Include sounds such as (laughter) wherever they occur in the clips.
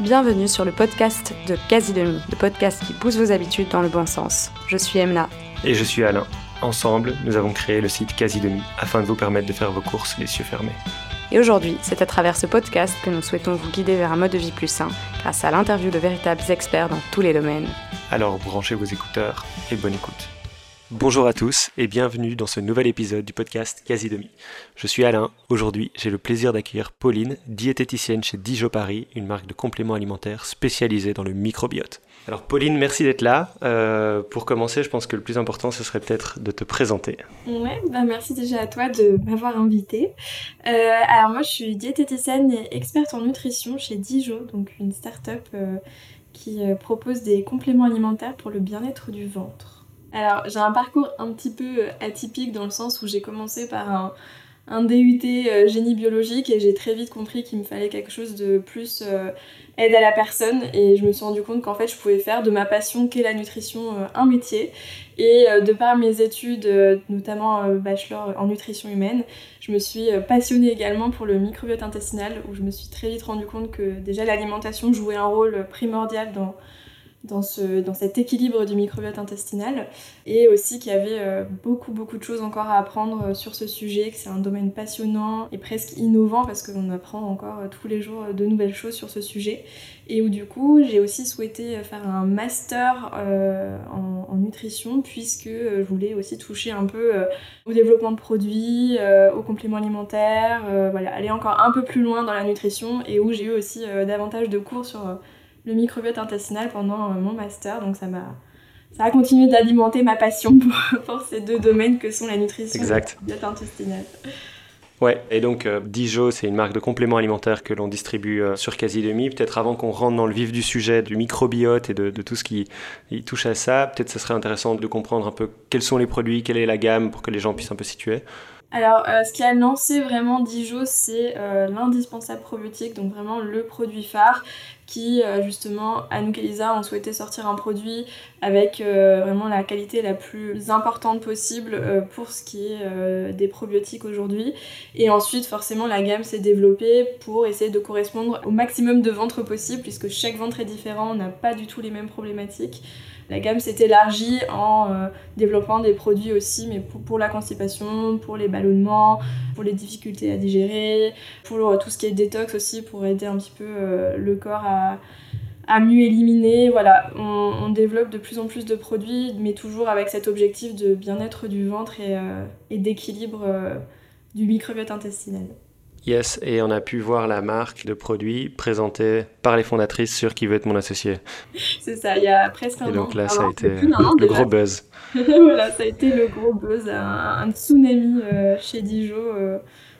Bienvenue sur le podcast de Quasi Demi, le podcast qui pousse vos habitudes dans le bon sens. Je suis Emna. Et je suis Alain. Ensemble, nous avons créé le site Quasi Demi afin de vous permettre de faire vos courses les yeux fermés. Et aujourd'hui, c'est à travers ce podcast que nous souhaitons vous guider vers un mode de vie plus sain grâce à l'interview de véritables experts dans tous les domaines. Alors branchez vos écouteurs et bonne écoute. Bonjour à tous et bienvenue dans ce nouvel épisode du podcast Quasi Demi. Je suis Alain. Aujourd'hui, j'ai le plaisir d'accueillir Pauline, diététicienne chez Dijon Paris, une marque de compléments alimentaires spécialisée dans le microbiote. Alors Pauline, merci d'être là. Euh, pour commencer, je pense que le plus important, ce serait peut-être de te présenter. Ouais, bah merci déjà à toi de m'avoir invité. Euh, alors moi, je suis diététicienne et experte en nutrition chez Dijon, donc une start-up euh, qui propose des compléments alimentaires pour le bien-être du ventre. Alors, j'ai un parcours un petit peu euh, atypique dans le sens où j'ai commencé par un, un DUT euh, génie biologique et j'ai très vite compris qu'il me fallait quelque chose de plus euh, aide à la personne et je me suis rendu compte qu'en fait je pouvais faire de ma passion qu'est la nutrition un métier et de par mes études notamment bachelor en nutrition humaine je me suis passionnée également pour le microbiote intestinal où je me suis très vite rendu compte que déjà l'alimentation jouait un rôle primordial dans dans, ce, dans cet équilibre du microbiote intestinal et aussi qu'il y avait euh, beaucoup beaucoup de choses encore à apprendre euh, sur ce sujet, que c'est un domaine passionnant et presque innovant parce qu'on apprend encore euh, tous les jours de nouvelles choses sur ce sujet et où du coup j'ai aussi souhaité faire un master en, nutrition puisque je voulais aussi toucher un peu au développement de produits, aux compléments alimentaires, voilà, aller encore un peu plus loin dans la nutrition et où j'ai eu aussi davantage de cours sur le microbiote intestinal pendant euh, mon master. Donc ça m'a ça a continué d'alimenter ma passion pour, (laughs) ces deux domaines que sont la nutrition et le microbiote intestinal. Ouais, et donc euh, Dijo, c'est une marque de compléments alimentaires que l'on distribue euh, sur Quasi Demi. Peut-être avant qu'on rentre dans le vif du sujet du microbiote et de, tout ce qui touche à ça, peut-être ce serait intéressant de comprendre un peu quels sont les produits, quelle est la gamme pour que les gens puissent un peu situer. Alors, euh, ce qui a lancé vraiment Dijo, c'est l'indispensable probiotique, donc vraiment le produit phare qui, euh, justement, à nous Lisa, on souhaitait sortir un produit avec vraiment la qualité la plus importante possible pour ce qui est des probiotiques aujourd'hui. Et ensuite, forcément, la gamme s'est développée pour essayer de correspondre au maximum de ventres possible, puisque chaque ventre est différent, on n'a pas du tout les mêmes problématiques la gamme s'est élargie en euh, développant des produits aussi, mais pour, la constipation, pour les ballonnements, pour les difficultés à digérer, pour euh, tout ce qui est détox aussi, pour aider un petit peu euh, le corps à, mieux éliminer. Voilà, on, développe de plus en plus de produits, mais toujours avec cet objectif de bien-être du ventre et d'équilibre du microbiote intestinal. Yes, et on a pu voir la marque de produits présentée par les fondatrices sur Qui veut être mon associé. (laughs) C'est ça, il y a presque un an. Et donc là, ça a été le gros buzz. (laughs) voilà, ça a été le gros buzz, un, tsunami euh, chez Dijon. Euh,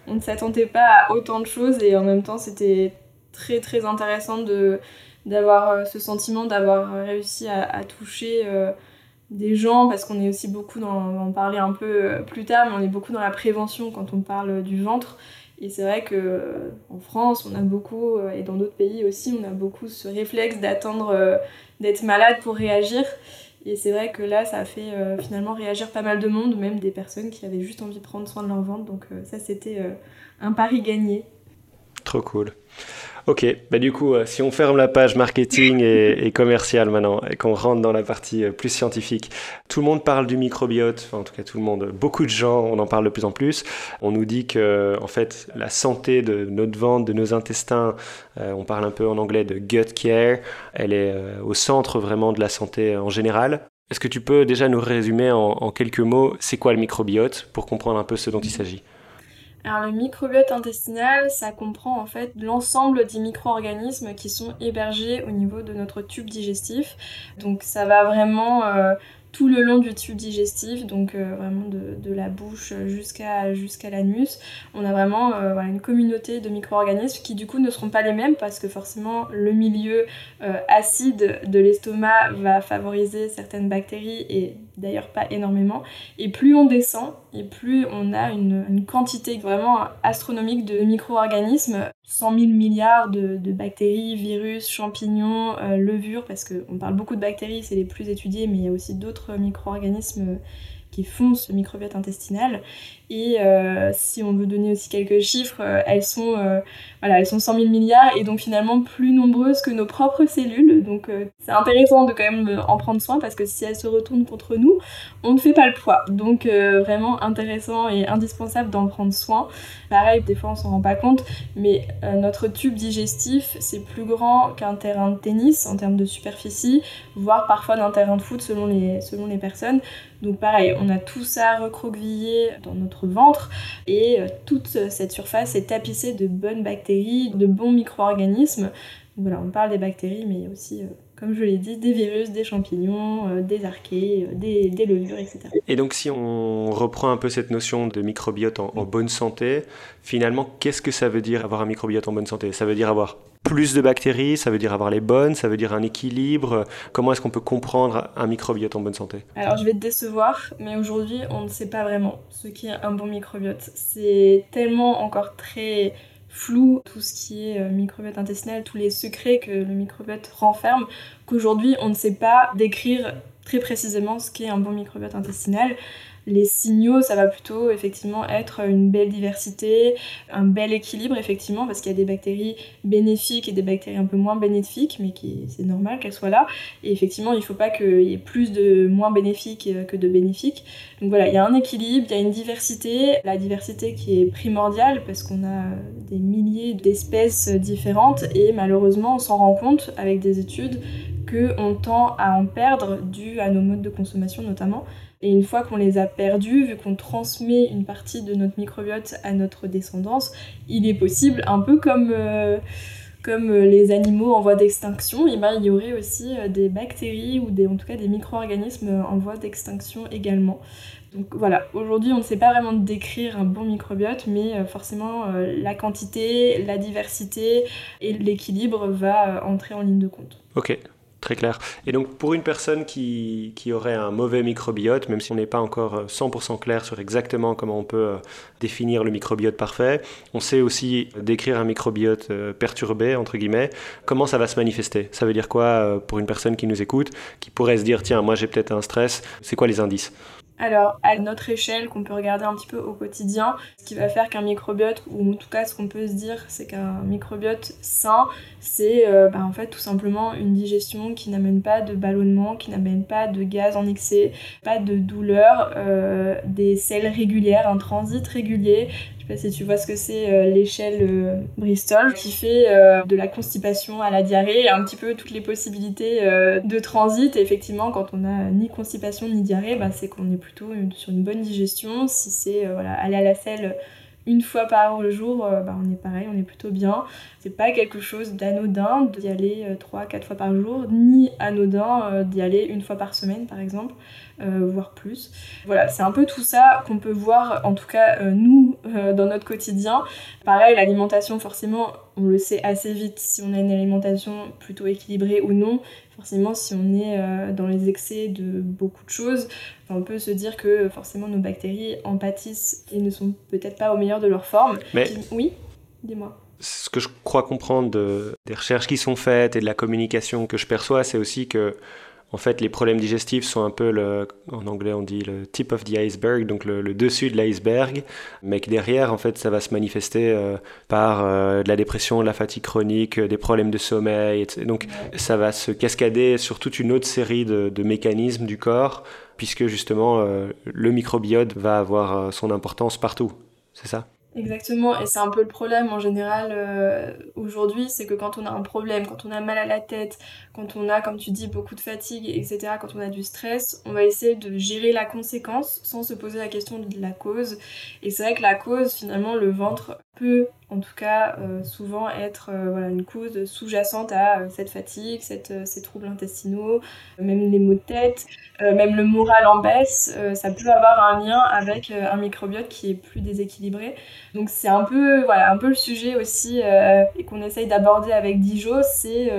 on ne s'attendait pas à autant de choses et en même temps, c'était très très intéressant de d'avoir euh, ce sentiment d'avoir réussi à, toucher des gens parce qu'on est aussi beaucoup dans, on va en parler un peu plus tard, mais on est beaucoup dans la prévention quand on parle du ventre. Et c'est vrai que en France, on a beaucoup, euh, et dans d'autres pays aussi, on a beaucoup ce réflexe d'attendre euh, d'être malade pour réagir. Et c'est vrai que là, ça a fait euh, finalement réagir pas mal de monde, même des personnes qui avaient juste envie de prendre soin de leur ventre. Donc ça, c'était un pari gagné. Trop cool. Ok, bah du coup, euh, si on ferme la page marketing et, et commercial maintenant et qu'on rentre dans la partie euh, plus scientifique, tout le monde parle du microbiote, en tout cas tout le monde, beaucoup de gens, on en parle de plus en plus. On nous dit que en fait la santé de notre ventre, de nos intestins, euh, on parle un peu en anglais de gut care, elle est au centre vraiment de la santé en général. Est-ce que tu peux déjà nous résumer en quelques mots, c'est quoi le microbiote pour comprendre un peu ce dont il s'agit? Alors le microbiote intestinal, ça comprend en fait l'ensemble des micro-organismes qui sont hébergés au niveau de notre tube digestif. Donc ça va vraiment euh, tout le long du tube digestif, donc euh, vraiment de, la bouche jusqu'à l'anus. On a vraiment euh, une communauté de micro-organismes qui du coup ne seront pas les mêmes parce que forcément le milieu acide de l'estomac va favoriser certaines bactéries et d'ailleurs pas énormément. Et plus on descend et plus on a une, quantité vraiment astronomique de micro-organismes 100 000 milliards de, bactéries, virus, champignons, euh, levures, parce qu'on parle beaucoup de bactéries, c'est les plus étudiés, mais il y a aussi d'autres micro-organismes qui font ce microbiote intestinal. Et euh, si on veut donner aussi quelques chiffres, euh, elles sont euh, voilà, elles sont 100 000 milliards et donc finalement plus nombreuses que nos propres cellules. Donc c'est intéressant de quand même en prendre soin parce que si elles se retournent contre nous, on ne fait pas le poids. Donc vraiment intéressant et indispensable d'en prendre soin. Pareil, des fois on s'en rend pas compte, mais notre tube digestif c'est plus grand qu'un terrain de tennis en termes de superficie, voire parfois d'un terrain de foot selon les, selon les personnes. Donc pareil, on a tout ça recroquevillé dans notre ventre et euh, toute cette surface est tapissée de bonnes bactéries, de bons micro-organismes. Voilà, on parle des bactéries, mais aussi, euh, comme je l'ai dit, des virus, des champignons, euh, des archées, des, levures, etc. Et donc si on reprend un peu cette notion de microbiote en bonne santé, finalement, qu'est-ce que ça veut dire avoir un microbiote en bonne santé? Ça veut dire avoir plus de bactéries, ça veut dire avoir les bonnes, ça veut dire un équilibre. Comment est-ce qu'on peut comprendre un microbiote en bonne santé? Alors je vais te décevoir, mais aujourd'hui on ne sait pas vraiment ce qu'est un bon microbiote. C'est tellement encore très flou tout ce qui est euh, microbiote intestinal, tous les secrets que le microbiote renferme, qu'aujourd'hui on ne sait pas décrire très précisément ce qu'est un bon microbiote intestinal. Les signaux, ça va plutôt effectivement être une belle diversité, un bel équilibre effectivement, parce qu'il y a des bactéries bénéfiques et des bactéries un peu moins bénéfiques, mais qui c'est normal qu'elles soient là. Et effectivement, il ne faut pas qu'il y ait plus de moins bénéfiques que de bénéfiques. Donc voilà, il y a un équilibre, il y a une diversité, la diversité qui est primordiale parce qu'on a des milliers d'espèces différentes et malheureusement on s'en rend compte avec des études qu'on tend à en perdre dû à nos modes de consommation notamment. Et une fois qu'on les a perdus, vu qu'on transmet une partie de notre microbiote à notre descendance, il est possible, un peu comme, euh, comme euh, les animaux en voie d'extinction, eh ben, il y aurait aussi euh, des bactéries ou des, en tout cas des micro-organismes en voie d'extinction également. Donc voilà, aujourd'hui on ne sait pas vraiment décrire un bon microbiote, mais forcément la quantité, la diversité et l'équilibre va entrer en ligne de compte. Ok, Très clair. Et donc pour une personne qui, qui aurait un mauvais microbiote, même si on n'est pas encore 100% euh, clair sur exactement comment on peut euh, définir le microbiote parfait, on sait aussi décrire un microbiote euh, perturbé, entre guillemets. Comment ça va se manifester? Ça veut dire quoi pour une personne qui nous écoute, qui pourrait se dire, tiens, moi j'ai peut-être un stress, c'est quoi les indices? Alors, à notre échelle, qu'on peut regarder un petit peu au quotidien, ce qui va faire qu'un microbiote, ou en tout cas ce qu'on peut se dire, c'est qu'un microbiote sain, c'est euh, bah, en fait tout simplement une digestion qui n'amène pas de ballonnement, qui n'amène pas de gaz en excès, pas de douleur, euh, des selles régulières, un transit régulier, je sais pas si tu vois ce que c'est euh, l'échelle euh, Bristol qui fait euh, de la constipation à la diarrhée, un petit peu toutes les possibilités de transit. Et effectivement, quand on n'a ni constipation ni diarrhée, bah, c'est qu'on est plutôt sur une bonne digestion. Si c'est voilà, aller à la selle une fois par jour, bah, on est pareil, on est plutôt bien. C'est pas quelque chose d'anodin d'y aller 3-4 fois par jour, ni anodin d'y aller une fois par semaine par exemple. Voire plus. Voilà, c'est un peu tout ça qu'on peut voir, en tout cas nous, euh, dans notre quotidien. Pareil, l'alimentation, forcément, on le sait assez vite si on a une alimentation plutôt équilibrée ou non. Forcément, si on est dans les excès de beaucoup de choses, on peut se dire que forcément nos bactéries en pâtissent et ne sont peut-être pas au meilleur de leur forme. Mais... Oui, dis-moi ce que je crois comprendre des recherches qui sont faites et de la communication que je perçois, c'est aussi que en fait, les problèmes digestifs sont un peu, le, en anglais on dit le tip of the iceberg, donc le, dessus de l'iceberg, mais que derrière, en fait, ça va se manifester euh, par euh, de la dépression, de la fatigue chronique, euh, des problèmes de sommeil. Etc. Donc, ça va se cascader sur toute une autre série de, de mécanismes du corps, puisque justement, le microbiote va avoir son importance partout. C'est ça? Exactement, et c'est un peu le problème en général euh, aujourd'hui, c'est que quand on a un problème, quand on a mal à la tête, quand on a, comme tu dis, beaucoup de fatigue, etc., quand on a du stress, on va essayer de gérer la conséquence sans se poser la question de la cause. Et c'est vrai que la cause, finalement, le ventre peut en tout cas euh, souvent être euh, voilà, une cause sous-jacente à euh, cette fatigue, cette, ces troubles intestinaux, même les maux de tête, même le moral en baisse, ça peut avoir un lien avec un microbiote qui est plus déséquilibré. Donc c'est un peu, voilà, un peu le sujet aussi et qu'on essaye d'aborder avec Dijo, c'est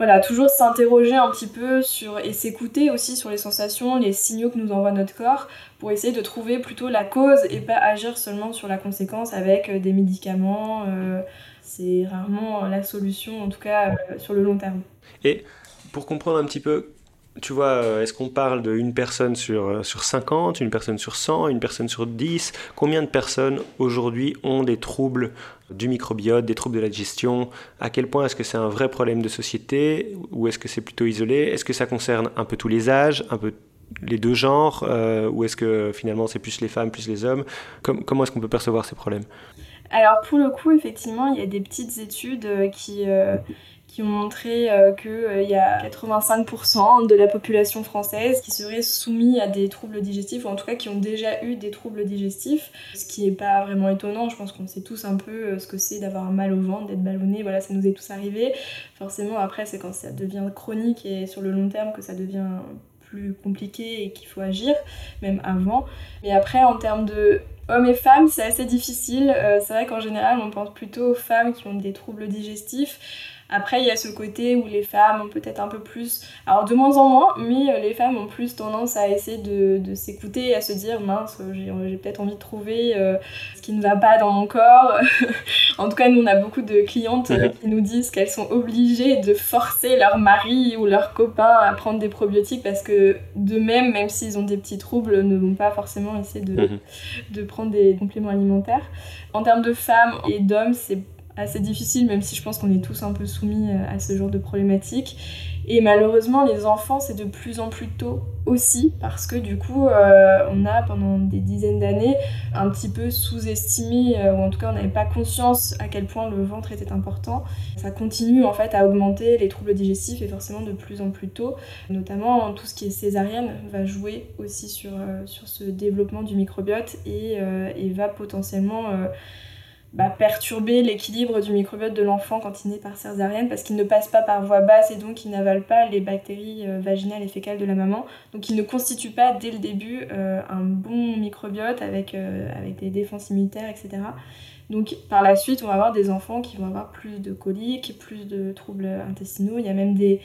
voilà, toujours s'interroger un petit peu sur et s'écouter aussi sur les sensations, les signaux que nous envoie notre corps pour essayer de trouver plutôt la cause et pas agir seulement sur la conséquence avec euh, des médicaments. Euh, c'est rarement la solution, en tout cas euh, sur le long terme. Et pour comprendre un petit peu tu vois, est-ce qu'on parle d'une personne sur, sur 50, une personne sur 100, une personne sur 10 Combien de personnes aujourd'hui ont des troubles du microbiote, des troubles de la digestion? À quel point est-ce que c'est un vrai problème de société ou est-ce que c'est plutôt isolé? Est-ce que ça concerne un peu tous les âges, un peu les deux genres ou est-ce que finalement c'est plus les femmes, plus les hommes? Comment est-ce qu'on peut percevoir ces problèmes? Alors pour le coup, effectivement, il y a des petites études euh, qui, euh, qui ont montré euh, qu'il y a 85% de la population française qui serait soumise à des troubles digestifs, ou en tout cas qui ont déjà eu des troubles digestifs, ce qui n'est pas vraiment étonnant, je pense qu'on sait tous un peu ce que c'est d'avoir mal au ventre, d'être ballonné, voilà, ça nous est tous arrivé. Forcément, après, c'est quand ça devient chronique et sur le long terme que ça devient plus compliqué et qu'il faut agir, même avant. Mais après, en termes de Hommes et femmes, c'est assez difficile. Euh, c'est vrai qu'en général, on pense plutôt aux femmes qui ont des troubles digestifs. Après, il y a ce côté où les femmes ont peut-être un peu plus, alors de moins en moins, mais euh, les femmes ont plus tendance à essayer de, de s'écouter et à se dire mince, euh, j'ai peut-être envie de trouver euh, ce qui ne va pas dans mon corps. (laughs) en tout cas, nous, on a beaucoup de clientes qui nous disent qu'elles sont obligées de forcer leur mari ou leur copain à prendre des probiotiques parce que d'eux-mêmes, même s'ils ont des petits troubles, ne vont pas forcément essayer de, mhm. de prendre des compléments alimentaires. En termes de femmes et d'hommes, c'est assez difficile, même si je pense qu'on est tous un peu soumis euh, à ce genre de problématiques. Et malheureusement, les enfants, c'est de plus en plus tôt aussi, parce que du coup, euh, on a pendant des dizaines d'années un petit peu sous-estimé, euh, ou en tout cas, on n'avait pas conscience à quel point le ventre était important. Ça continue en fait à augmenter les troubles digestifs et forcément de plus en plus tôt. Notamment, tout ce qui est césarienne va jouer aussi sur, sur ce développement du microbiote et, et va potentiellement bah, perturber l'équilibre du microbiote de l'enfant quand il naît par césarienne parce qu'il ne passe pas par voie basse et donc il n'avale pas les bactéries euh, vaginales et fécales de la maman. Donc il ne constitue pas dès le début euh, un bon microbiote avec, euh, avec des défenses immunitaires, etc. Donc par la suite, on va avoir des enfants qui vont avoir plus de coliques, plus de troubles intestinaux. Il y a même des,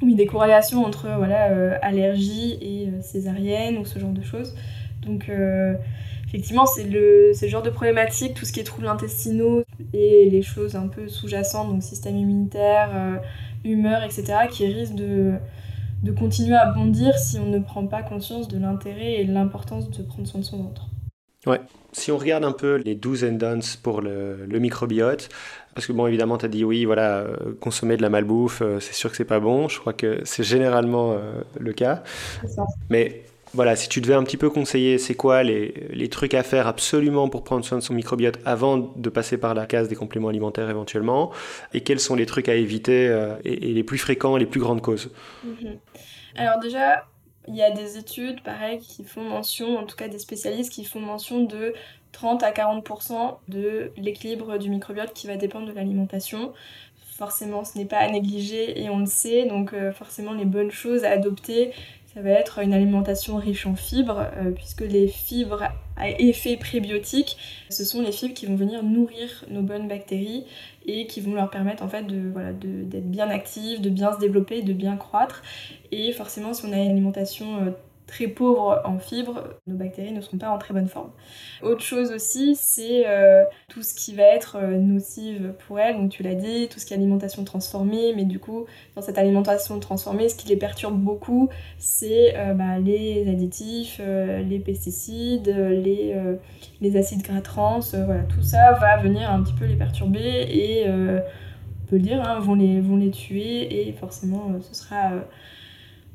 oui, des corrélations entre voilà, et césarienne ou ce genre de choses. Donc effectivement, c'est le, le, genre de problématique, tout ce qui est troubles intestinaux et les choses un peu sous-jacentes, donc système immunitaire, euh, humeur, etc., qui risquent de, de continuer à bondir si on ne prend pas conscience de l'intérêt et de l'importance de prendre soin de son ventre. Ouais, si on regarde un peu les do's and don'ts pour le, le microbiote, parce que bon, évidemment, tu as dit oui, voilà, euh, consommer de la malbouffe, euh, c'est sûr que c'est pas bon. Je crois que c'est généralement le cas. Mais voilà, si tu devais un petit peu conseiller, c'est quoi les, trucs à faire absolument pour prendre soin de son microbiote avant de passer par la case des compléments alimentaires éventuellement, et quels sont les trucs à éviter euh, et, les plus fréquents, les plus grandes causes? Mhm. Alors déjà, il y a des études, pareil, qui font mention, en tout cas des spécialistes qui font mention de 30 à 40% de l'équilibre du microbiote qui va dépendre de l'alimentation forcément ce n'est pas à négliger et on le sait, donc euh, forcément les bonnes choses à adopter, ça va être une alimentation riche en fibres, euh, puisque les fibres à effet prébiotique, ce sont les fibres qui vont venir nourrir nos bonnes bactéries et qui vont leur permettre en fait d'être bien actives, de bien se développer, de bien croître. Et forcément, si on a une alimentation euh, très pauvres en fibres, nos bactéries ne seront pas en très bonne forme. Autre chose aussi, c'est euh, tout ce qui va être euh, nocive pour elles, donc tu l'as dit, tout ce qui est alimentation transformée, mais du coup, dans cette alimentation transformée, ce qui les perturbe beaucoup, c'est euh, bah, les additifs, les pesticides, les, acides gras trans, voilà, tout ça va venir un petit peu les perturber et, on peut le dire, hein, vont les tuer. Et forcément, ce sera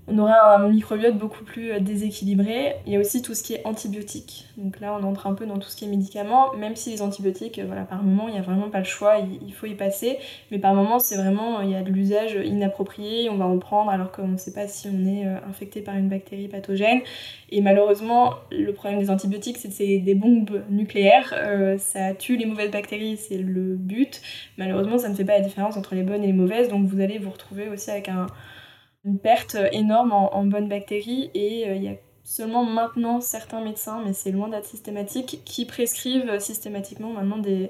on aura un microbiote beaucoup plus euh, déséquilibré. Il y a aussi tout ce qui est antibiotique. Donc là, on entre un peu dans tout ce qui est médicaments, même si les antibiotiques, euh, voilà, par moment, il n'y a vraiment pas le choix, il faut y passer. Mais par moment, c'est vraiment, il y a de l'usage inapproprié, on va en prendre alors qu'on ne sait pas si on est euh, infecté par une bactérie pathogène. Et malheureusement, le problème des antibiotiques, c'est que c'est des bombes nucléaires. ça tue les mauvaises bactéries, c'est le but. Malheureusement, ça ne fait pas la différence entre les bonnes et les mauvaises. Donc vous allez vous retrouver aussi avec un une perte énorme en, bonnes bactéries et euh, il y a seulement maintenant certains médecins, mais c'est loin d'être systématique, qui prescrivent systématiquement maintenant des,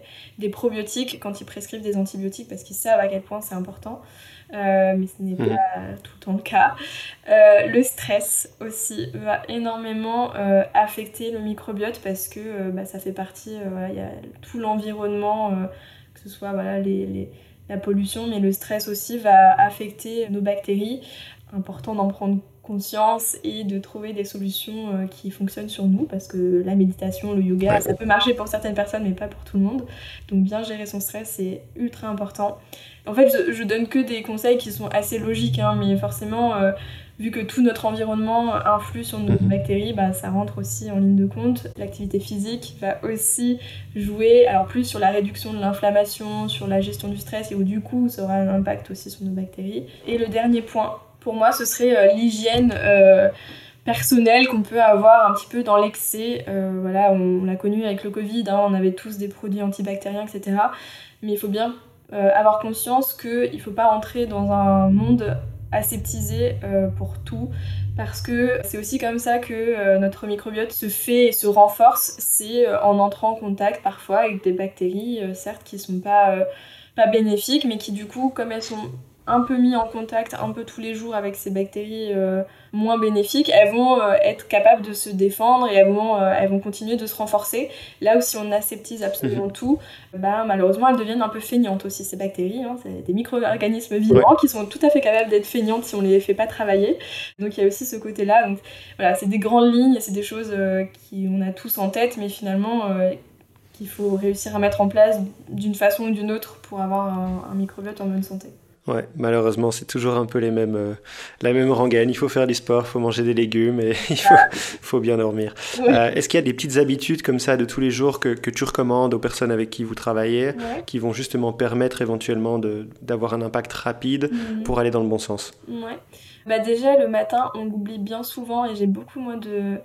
probiotiques quand ils prescrivent des antibiotiques parce qu'ils savent à quel point c'est important. Euh, mais ce n'est mmh. pas tout le temps le cas. Euh, le stress aussi va énormément affecter le microbiote parce que bah, ça fait partie, il y a tout l'environnement, que ce soit voilà, les la pollution, mais le stress aussi va affecter nos bactéries. important d'en prendre conscience et de trouver des solutions euh, qui fonctionnent sur nous parce que la méditation, le yoga, ça peut marcher pour certaines personnes mais pas pour tout le monde. Donc bien gérer son stress, c'est ultra important. En fait, je, donne que des conseils qui sont assez logiques, hein, mais forcément, euh, vu que tout notre environnement influe sur nos mhm. bactéries, bah, ça rentre aussi en ligne de compte. L'activité physique va aussi jouer, alors plus sur la réduction de l'inflammation, sur la gestion du stress, et où du coup, ça aura un impact aussi sur nos bactéries. Et le dernier point, pour moi, ce serait euh, l'hygiène euh, personnelle qu'on peut avoir un petit peu dans l'excès. Euh, voilà, on, l'a connu avec le Covid, hein, on avait tous des produits antibactériens, etc. Mais il faut bien avoir conscience qu'il ne faut pas rentrer dans un monde aseptisé pour tout. Parce que c'est aussi comme ça que notre microbiote se fait et se renforce, c'est en entrant en contact parfois avec des bactéries, certes qui sont pas, pas bénéfiques, mais qui du coup, comme elles sont un peu mis en contact un peu tous les jours avec ces bactéries euh, moins bénéfiques, elles vont euh, être capables de se défendre et elles vont, euh, elles vont continuer de se renforcer. Là où si on aseptise absolument mhm. tout, bah, malheureusement elles deviennent un peu feignantes aussi ces bactéries. Hein. C'est des micro-organismes vivants qui sont tout à fait capables d'être feignantes si on les fait pas travailler. Donc il y a aussi ce côté-là. Donc voilà, c'est des grandes lignes, c'est des choses qu'on a tous en tête, mais finalement qu'il faut réussir à mettre en place d'une façon ou d'une autre pour avoir un, un microbiote en bonne santé. Ouais, malheureusement, c'est toujours un peu les mêmes, euh, la même rengaine. Il faut faire du sport, il faut manger des légumes et (laughs) il faut, faut bien dormir. Euh, est-ce qu'il y a des petites habitudes comme ça de tous les jours que, que tu recommandes aux personnes avec qui vous travaillez, qui vont justement permettre éventuellement d'avoir un impact rapide mhm. pour aller dans le bon sens? Ouais. Bah déjà, le matin, on l'oublie bien souvent et j'ai beaucoup moins de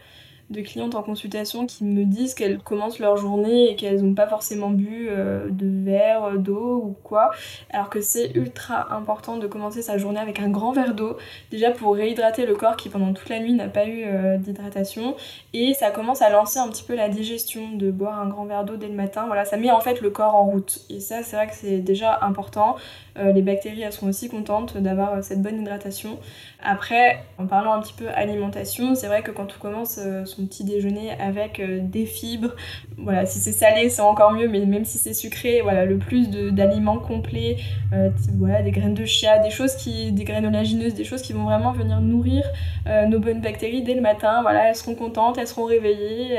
de clientes en consultation qui me disent qu'elles commencent leur journée et qu'elles n'ont pas forcément bu euh, de verre d'eau ou quoi, alors que c'est ultra important de commencer sa journée avec un grand verre d'eau, déjà pour réhydrater le corps qui pendant toute la nuit n'a pas eu euh, d'hydratation, et ça commence à lancer un petit peu la digestion de boire un grand verre d'eau dès le matin, voilà, ça met en fait le corps en route, et ça c'est vrai que c'est déjà important, euh, les bactéries elles seront aussi contentes d'avoir cette bonne hydratation. Après, en parlant un petit peu alimentation, c'est vrai que quand on commence son petit déjeuner avec euh, des fibres. Voilà, si c'est salé, c'est encore mieux, mais même si c'est sucré, voilà, le plus d'aliments complets, euh, voilà, des graines de chia, des choses qui, des graines olagineuses, des choses qui vont vraiment venir nourrir euh, nos bonnes bactéries dès le matin. Voilà, elles seront contentes, elles seront réveillées,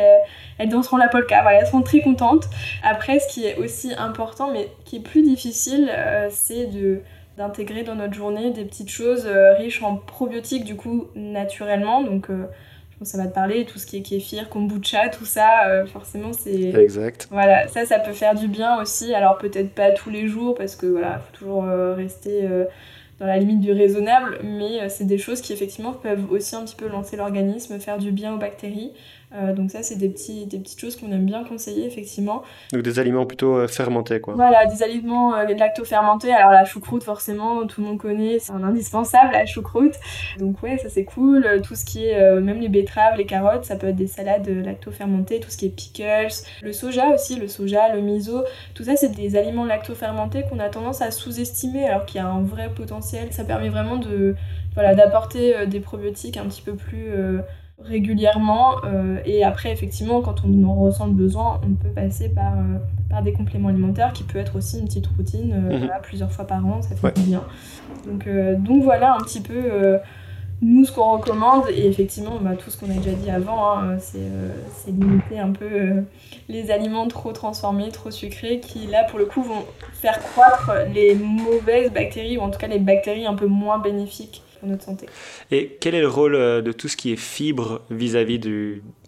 elles danseront la polka, voilà, elles seront très contentes. Après, ce qui est aussi important, mais qui est plus difficile, c'est de d'intégrer dans notre journée des petites choses riches en probiotiques du coup naturellement donc ça va te parler, tout ce qui est kéfir, kombucha, tout ça, euh, forcément c'est... Exact. Voilà, ça, ça peut faire du bien aussi. Alors peut-être pas tous les jours, parce que voilà, faut toujours euh, rester euh, dans la limite du raisonnable, mais c'est des choses qui effectivement peuvent aussi un petit peu lancer l'organisme, faire du bien aux bactéries. Euh, donc ça, c'est des, petits, des petites choses qu'on aime bien conseiller, effectivement. Donc des aliments plutôt euh, fermentés, quoi. Voilà, des aliments euh, lacto-fermentés. Alors la choucroute, forcément, tout le monde connaît, c'est un indispensable, la choucroute. Donc ouais, ça c'est cool. Tout ce qui est, même les betteraves, les carottes, ça peut être des salades lacto-fermentées, tout ce qui est pickles. Le soja aussi, le soja, le miso, tout ça, c'est des aliments lacto-fermentés qu'on a tendance à sous-estimer, alors qu'il y a un vrai potentiel. Ça permet vraiment de, voilà, d'apporter des probiotiques un petit peu plus régulièrement euh, et après effectivement quand on en ressent le besoin on peut passer par, euh, par des compléments alimentaires qui peut être aussi une petite routine euh, mhm. plusieurs fois par an ça fait bien donc, donc voilà un petit peu nous ce qu'on recommande et effectivement bah, tout ce qu'on a déjà dit avant hein, c'est limiter un peu les aliments trop transformés trop sucrés qui là pour le coup vont faire croître les mauvaises bactéries ou en tout cas les bactéries un peu moins bénéfiques Et quel est le rôle euh, de tout ce qui est fibre vis-à-vis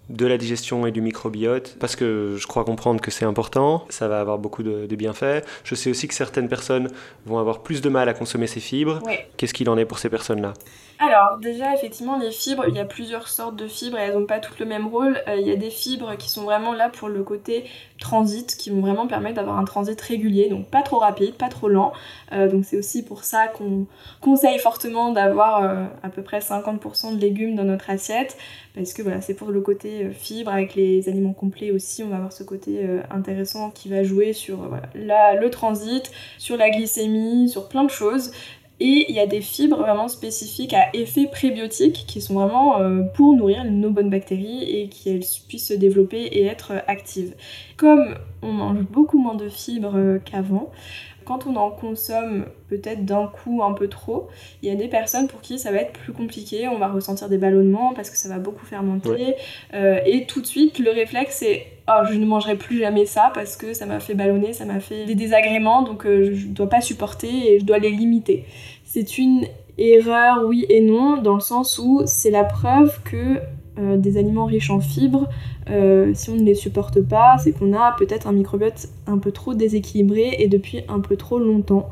de la digestion et du microbiote, parce que je crois comprendre que c'est important, ça va avoir beaucoup de, bienfaits. Je sais aussi que certaines personnes vont avoir plus de mal à consommer ces fibres. Qu'est-ce qu'il en est pour ces personnes-là? Alors déjà effectivement les fibres, il y a plusieurs sortes de fibres et elles n'ont pas toutes le même rôle. Euh, il y a des fibres qui sont vraiment là pour le côté transit, qui vont vraiment permettre d'avoir un transit régulier, donc pas trop rapide, pas trop lent. Euh, donc c'est aussi pour ça qu'on conseille fortement d'avoir euh, à peu près 50% de légumes dans notre assiette, parce que voilà c'est pour le côté fibre avec les aliments complets aussi, on va avoir ce côté intéressant qui va jouer sur le transit, sur la glycémie, sur plein de choses. Et il y a des fibres vraiment spécifiques à effet prébiotique qui sont vraiment euh, pour nourrir nos bonnes bactéries et qu'elles puissent se développer et être actives. Comme on mange beaucoup moins de fibres qu'avant. Quand on en consomme peut-être d'un coup un peu trop, il y a des personnes pour qui ça va être plus compliqué, on va ressentir des ballonnements parce que ça va beaucoup fermenter, euh, et tout de suite le réflexe c'est oh, je ne mangerai plus jamais ça parce que ça m'a fait ballonner, ça m'a fait des désagréments, donc euh, je ne dois pas supporter et je dois les limiter. C'est une erreur, oui et non, dans le sens où c'est la preuve que euh, des aliments riches en fibres, euh, si on ne les supporte pas, c'est qu'on a peut-être un microbiote un peu trop déséquilibré et depuis un peu trop longtemps.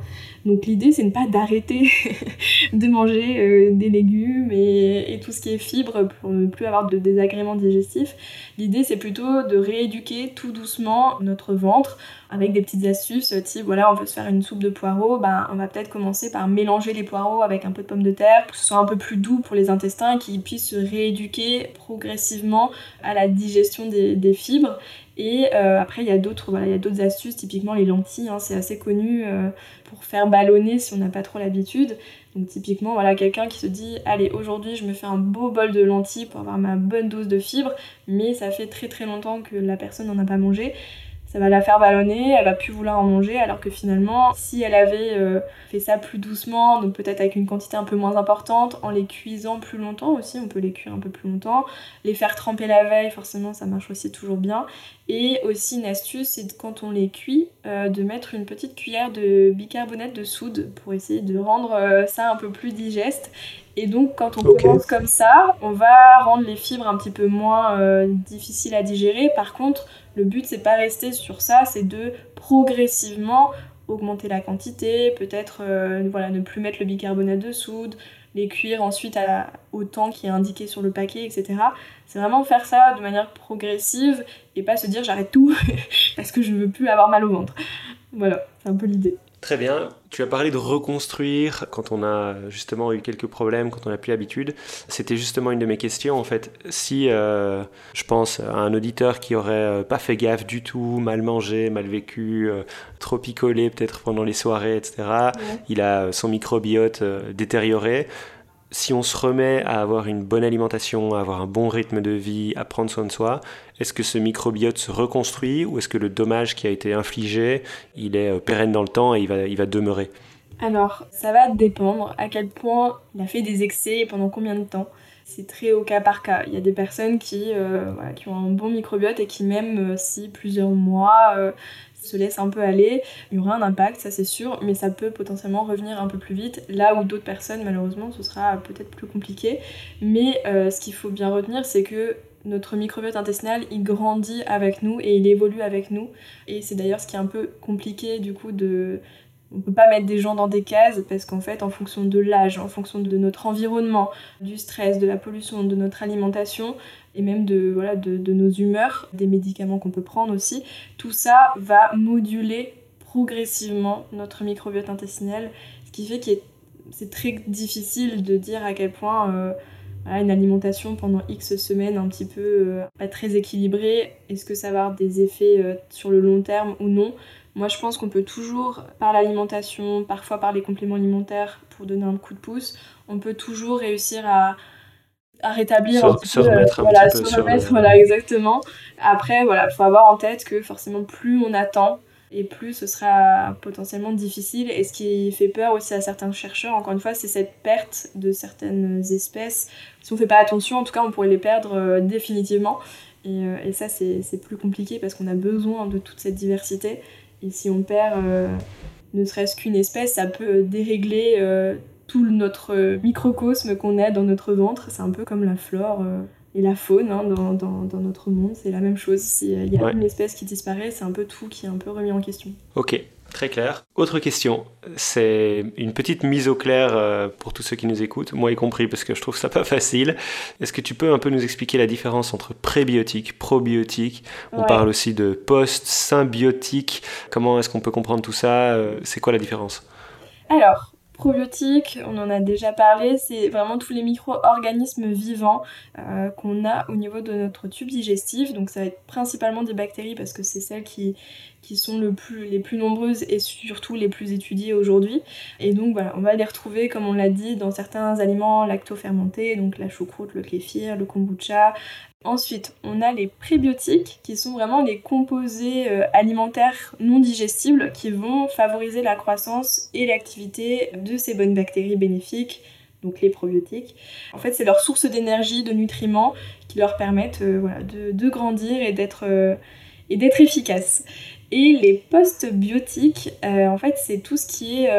Donc l'idée c'est ne pas d'arrêter (laughs) de manger euh, des légumes et, tout ce qui est fibres pour ne plus avoir de désagréments digestifs. L'idée c'est plutôt de rééduquer tout doucement notre ventre avec des petites astuces type voilà on veut se faire une soupe de poireaux, ben, on va peut-être commencer par mélanger les poireaux avec un peu de pommes de terre pour que ce soit un peu plus doux pour les intestins et qu'ils puissent se rééduquer progressivement à la digestion des, fibres. Et euh, après, il y a d'autres voilà, astuces, typiquement les lentilles, hein, c'est assez connu euh, pour faire ballonner si on n'a pas trop l'habitude. Donc typiquement, voilà, quelqu'un qui se dit, allez, aujourd'hui je me fais un beau bol de lentilles pour avoir ma bonne dose de fibres, mais ça fait très très longtemps que la personne n'en a pas mangé ça va la faire ballonner, elle va plus vouloir en manger, alors que finalement, si elle avait euh, fait ça plus doucement, donc peut-être avec une quantité un peu moins importante, en les cuisant plus longtemps aussi, on peut les cuire un peu plus longtemps, les faire tremper la veille, forcément ça marche aussi toujours bien. Et aussi une astuce, c'est quand on les cuit, euh, de mettre une petite cuillère de bicarbonate de soude pour essayer de rendre euh, ça un peu plus digeste. Et donc quand on commence comme ça, on va rendre les fibres un petit peu moins difficiles à digérer. Par contre, le but, c'est pas rester sur ça, c'est de progressivement augmenter la quantité, peut-être euh, voilà, ne plus mettre le bicarbonate de soude, les cuire ensuite au temps qui est indiqué sur le paquet, etc. C'est vraiment faire ça de manière progressive et pas se dire j'arrête tout (laughs) parce que je veux plus avoir mal au ventre. Voilà, c'est un peu l'idée. Très bien. Tu as parlé de reconstruire quand on a justement eu quelques problèmes, quand on n'a plus l'habitude. C'était justement une de mes questions en fait. Si euh, je pense à un auditeur qui aurait euh, pas fait gaffe du tout, mal mangé, mal vécu, euh, trop picolé peut-être pendant les soirées, etc. Il a son microbiote détérioré si on se remet à avoir une bonne alimentation, à avoir un bon rythme de vie, à prendre soin de soi, est-ce que ce microbiote se reconstruit ou est-ce que le dommage qui a été infligé, il est euh, pérenne dans le temps et il va, il demeurer? Alors, ça va dépendre à quel point il a fait des excès et pendant combien de temps. C'est très au cas par cas. Il y a des personnes qui, euh, ont un bon microbiote et qui même euh, si plusieurs mois se laisse un peu aller, il y aura un impact, ça c'est sûr, mais ça peut potentiellement revenir un peu plus vite, là où d'autres personnes, malheureusement, ce sera peut-être plus compliqué. Mais euh, ce qu'il faut bien retenir, c'est que notre microbiote intestinal, il grandit avec nous et il évolue avec nous. Et c'est d'ailleurs ce qui est un peu compliqué du coup de... On peut pas mettre des gens dans des cases parce qu'en fait, en fonction de l'âge, en fonction de notre environnement, du stress, de la pollution, de notre alimentation, et même de, voilà, de, nos humeurs, des médicaments qu'on peut prendre aussi. Tout ça va moduler progressivement notre microbiote intestinal, ce qui fait que c'est très difficile de dire à quel point euh, une alimentation pendant X semaines un petit peu euh, pas très équilibrée, est-ce que ça va avoir des effets euh, sur le long terme ou non moi, je pense qu'on peut toujours, par l'alimentation, parfois par les compléments alimentaires, pour donner un coup de pouce, on peut toujours réussir à, à rétablir un se remettre un voilà, petit peu sur voilà exactement. Après voilà faut avoir en tête que forcément plus on attend et plus ce sera potentiellement difficile. Et ce qui fait peur aussi à certains chercheurs encore une fois c'est cette perte de certaines espèces. Si on fait pas attention en tout cas on pourrait les perdre euh, définitivement. Et, euh, et ça c'est plus compliqué parce qu'on a besoin de toute cette diversité et si on perd euh, ne serait-ce qu'une espèce ça peut dérégler tout notre microcosme qu'on a dans notre ventre. C'est un peu comme la flore euh, et la faune hein, dans, dans, notre monde. C'est la même chose. S'il y a une espèce qui disparaît, c'est un peu tout qui est un peu remis en question. Ok, très clair. Autre question, c'est une petite mise au clair euh, pour tous ceux qui nous écoutent, moi y compris parce que je trouve ça pas facile. Est-ce que tu peux un peu nous expliquer la différence entre prébiotique, probiotique? On parle aussi de post-symbiotique. Comment est-ce qu'on peut comprendre tout ça? Euh, C'est quoi la différence? Alors, Probiotiques, on en a déjà parlé, c'est vraiment tous les micro-organismes vivants euh, qu'on a au niveau de notre tube digestif. Donc ça va être principalement des bactéries parce que c'est celles qui, qui sont le plus, les plus nombreuses et surtout les plus étudiées aujourd'hui. Et donc voilà, on va les retrouver, comme on l'a dit, dans certains aliments lacto-fermentés, donc la choucroute, le kéfir, le kombucha. Ensuite, on a les prébiotiques, qui sont vraiment les composés euh, alimentaires non digestibles qui vont favoriser la croissance et l'activité de ces bonnes bactéries bénéfiques donc les probiotiques. En fait, c'est leur source d'énergie, de nutriments qui leur permettent euh, de, grandir et d'être euh, et d'être efficaces. Et les postbiotiques, euh, en fait, c'est tout ce qui est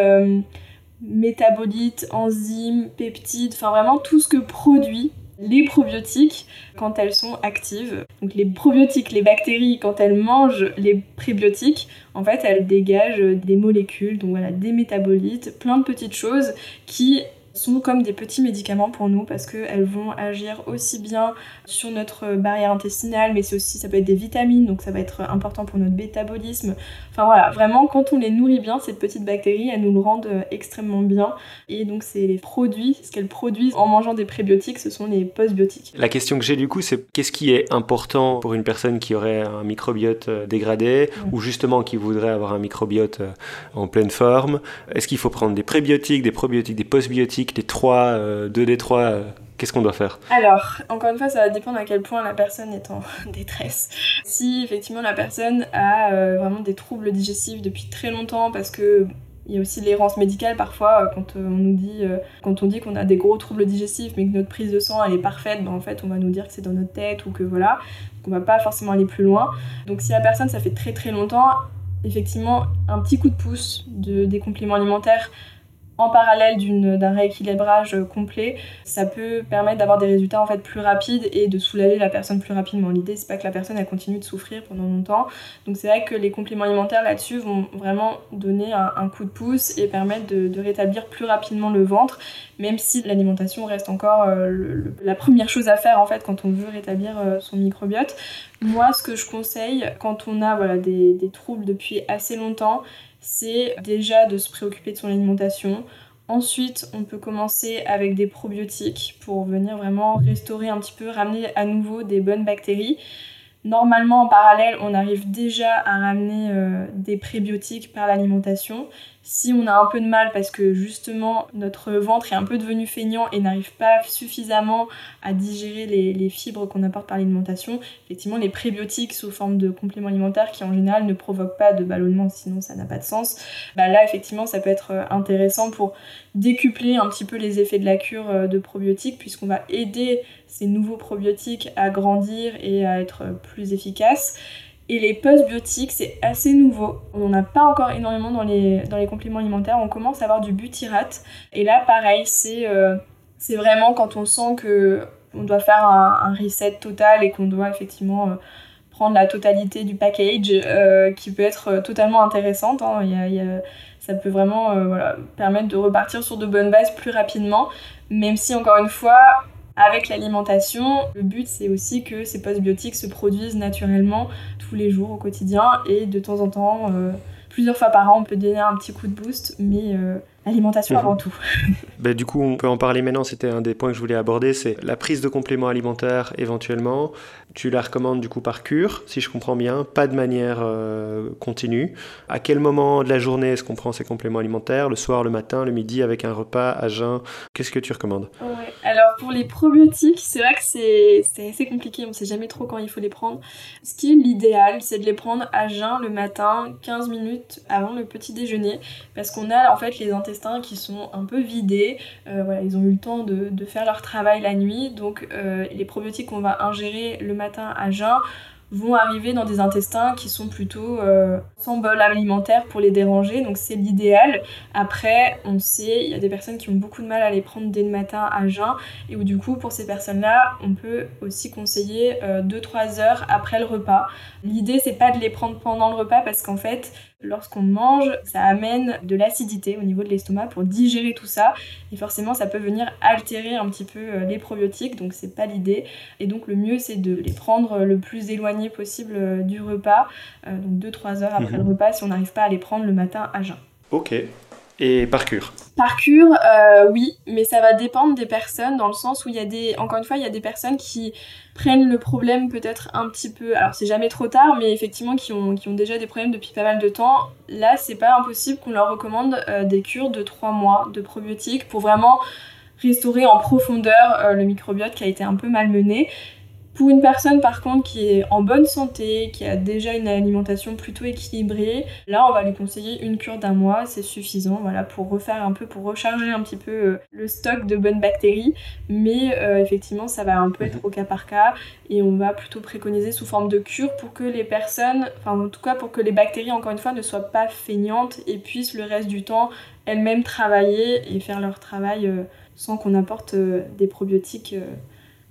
métabolites, enzymes, peptides, enfin vraiment tout ce que produit les probiotiques quand elles sont actives. Donc les probiotiques, les bactéries, quand elles mangent les prébiotiques, en fait, elles dégagent des molécules, donc voilà, des métabolites, plein de petites choses qui sont comme des petits médicaments pour nous parce qu'elles vont agir aussi bien sur notre barrière intestinale, mais c'est aussi, ça peut être des vitamines, donc ça va être important pour notre métabolisme. Enfin voilà, vraiment, quand on les nourrit bien, ces petites bactéries, elles nous le rendent euh, extrêmement bien. Et donc, c'est les produits, ce qu'elles produisent en mangeant des prébiotiques, ce sont les postbiotiques. La question que j'ai du coup, c'est qu'est-ce qui est important pour une personne qui aurait un microbiote euh, dégradé ou justement qui voudrait avoir un microbiote euh, en pleine forme? Est-ce qu'il faut prendre des prébiotiques, des probiotiques, des postbiotiques, des trois, deux des trois Qu'est-ce qu'on doit faire? Alors, encore une fois, ça va dépendre à quel point la personne est en (laughs) détresse. Si effectivement la personne a euh, vraiment des troubles digestifs depuis très longtemps, parce que il y a aussi l'errance médicale parfois euh, quand euh, on nous dit quand on dit qu'on a des gros troubles digestifs mais que notre prise de sang elle est parfaite, ben en fait on va nous dire que c'est dans notre tête ou que voilà, qu'on va pas forcément aller plus loin. Donc si la personne ça fait très très longtemps, effectivement un petit coup de pouce de, des compléments alimentaires en parallèle d'un rééquilibrage complet, ça peut permettre d'avoir des résultats en fait plus rapides et de soulager la personne plus rapidement. L'idée c'est pas que la personne continue de souffrir pendant longtemps. Donc c'est vrai que les compléments alimentaires là-dessus vont vraiment donner un, coup de pouce et permettre de, rétablir plus rapidement le ventre, même si l'alimentation reste encore euh, la première chose à faire en fait quand on veut rétablir euh, son microbiote. Moi ce que je conseille quand on a des troubles depuis assez longtemps, c'est déjà de se préoccuper de son alimentation. Ensuite, on peut commencer avec des probiotiques pour venir vraiment restaurer un petit peu, ramener à nouveau des bonnes bactéries. Normalement, en parallèle, on arrive déjà à ramener euh, des prébiotiques par l'alimentation. Si on a un peu de mal parce que justement notre ventre est un peu devenu feignant et n'arrive pas suffisamment à digérer les, fibres qu'on apporte par l'alimentation, effectivement les prébiotiques sous forme de compléments alimentaires qui en général ne provoquent pas de ballonnement, sinon ça n'a pas de sens, bah là effectivement ça peut être euh, intéressant pour décupler un petit peu les effets de la cure euh, de probiotiques puisqu'on va aider ces nouveaux probiotiques à grandir et à être plus efficaces. Et les postbiotiques, c'est assez nouveau. On n'en a pas encore énormément dans les, dans les compléments alimentaires. On commence à avoir du butyrate. Et là, pareil, c'est euh, c'est vraiment quand on sent que on doit faire un, reset total et qu'on doit effectivement euh, prendre la totalité du package euh, qui peut être totalement intéressante. Hein. Ça peut vraiment voilà, permettre de repartir sur de bonnes bases plus rapidement. Même si, encore une fois, avec l'alimentation, le but c'est aussi que ces postbiotiques se produisent naturellement tous les jours au quotidien et de temps en temps, euh, plusieurs fois par an, on peut donner un petit coup de boost, mais euh, Alimentation avant mhm. tout. (laughs) ben, du coup, on peut en parler maintenant. C'était un des points que je voulais aborder. C'est la prise de compléments alimentaires éventuellement. Tu la recommandes du coup par cure, si je comprends bien, pas de manière euh, continue. À quel moment de la journée est-ce qu'on prend ces compléments alimentaires? Le soir, le matin, le midi, avec un repas à jeun? Qu'est-ce que tu recommandes? Ouais. Pour les probiotiques, c'est vrai que c'est assez compliqué. On sait jamais trop quand il faut les prendre. Ce qui est l'idéal, c'est de les prendre à jeun le matin, 15 minutes avant le petit déjeuner, parce qu'on a en fait les intestins qui sont un peu vidés. Euh, voilà, ils ont eu le temps de, faire leur travail la nuit. Donc euh, les probiotiques qu'on va ingérer le matin à jeun vont arriver dans des intestins qui sont plutôt euh, sans bol alimentaire pour les déranger, donc c'est l'idéal. Après, on sait, il y a des personnes qui ont beaucoup de mal à les prendre dès le matin à jeun, et où du coup, pour ces personnes-là, on peut aussi conseiller 2-3 heures après le repas. L'idée, c'est pas de les prendre pendant le repas parce qu'en fait, lorsqu'on mange, ça amène de l'acidité au niveau de l'estomac pour digérer tout ça. Et forcément, ça peut venir altérer un petit peu euh, les probiotiques, donc c'est pas l'idée. Et donc le mieux, c'est de les prendre le plus éloigné possible euh, du repas, euh, donc 2-3 heures après le mhm. repas, si on n'arrive pas à les prendre le matin à jeun. Ok. Et par cure Par cure, euh, oui, mais ça va dépendre des personnes dans le sens où il y a des, encore une fois, il y a des personnes qui prennent le problème peut-être un petit peu, alors c'est jamais trop tard, mais effectivement qui ont, déjà des problèmes depuis pas mal de temps. Là, c'est pas impossible qu'on leur recommande euh, des cures de 3 mois de probiotiques pour vraiment restaurer en profondeur euh, le microbiote qui a été un peu malmené. Pour une personne par contre qui est en bonne santé, qui a déjà une alimentation plutôt équilibrée, là on va lui conseiller une cure d'un mois, c'est suffisant, voilà, pour refaire un peu, pour recharger un petit peu euh, le stock de bonnes bactéries. Mais euh, effectivement, ça va un peu être au cas par cas et on va plutôt préconiser sous forme de cure pour que les personnes, enfin en tout cas pour que les bactéries encore une fois ne soient pas feignantes et puissent le reste du temps elles-mêmes travailler et faire leur travail euh, sans qu'on apporte des probiotiques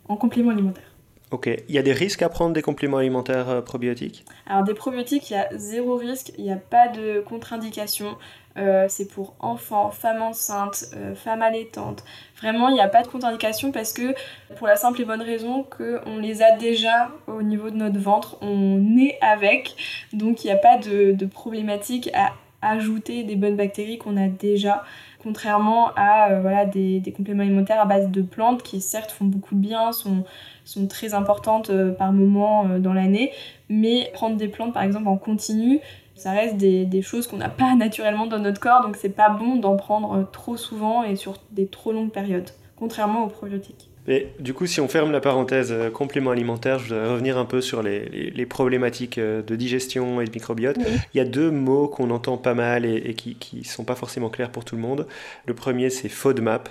en complément alimentaire. Ok. Il y a des risques à prendre des compléments alimentaires euh, probiotiques? Alors des probiotiques, il y a zéro risque, il n'y a pas de contre-indication. Euh, c'est pour enfants, femmes enceintes, euh, femmes allaitantes. Vraiment, il n'y a pas de contre-indication parce que pour la simple et bonne raison qu'on les a déjà au niveau de notre ventre, on est avec. Donc il n'y a pas de, problématique à ajouter des bonnes bactéries qu'on a déjà contrairement à voilà, des, compléments alimentaires à base de plantes qui certes font beaucoup de bien, sont sont très importantes euh, par moment euh, dans l'année, mais prendre des plantes par exemple en continu, ça reste des, des choses qu'on n'a pas (laughs) naturellement dans notre corps, donc c'est pas bon d'en prendre euh, trop souvent et sur des trop longues périodes, contrairement aux probiotiques. Mais du coup, si on ferme la parenthèse euh, complément alimentaire, je voudrais revenir un peu sur les, les, problématiques euh, de digestion et de microbiote. Il y a deux mots qu'on entend pas mal et, qui ne sont pas forcément clairs pour tout le monde. Le premier, c'est FODMAP.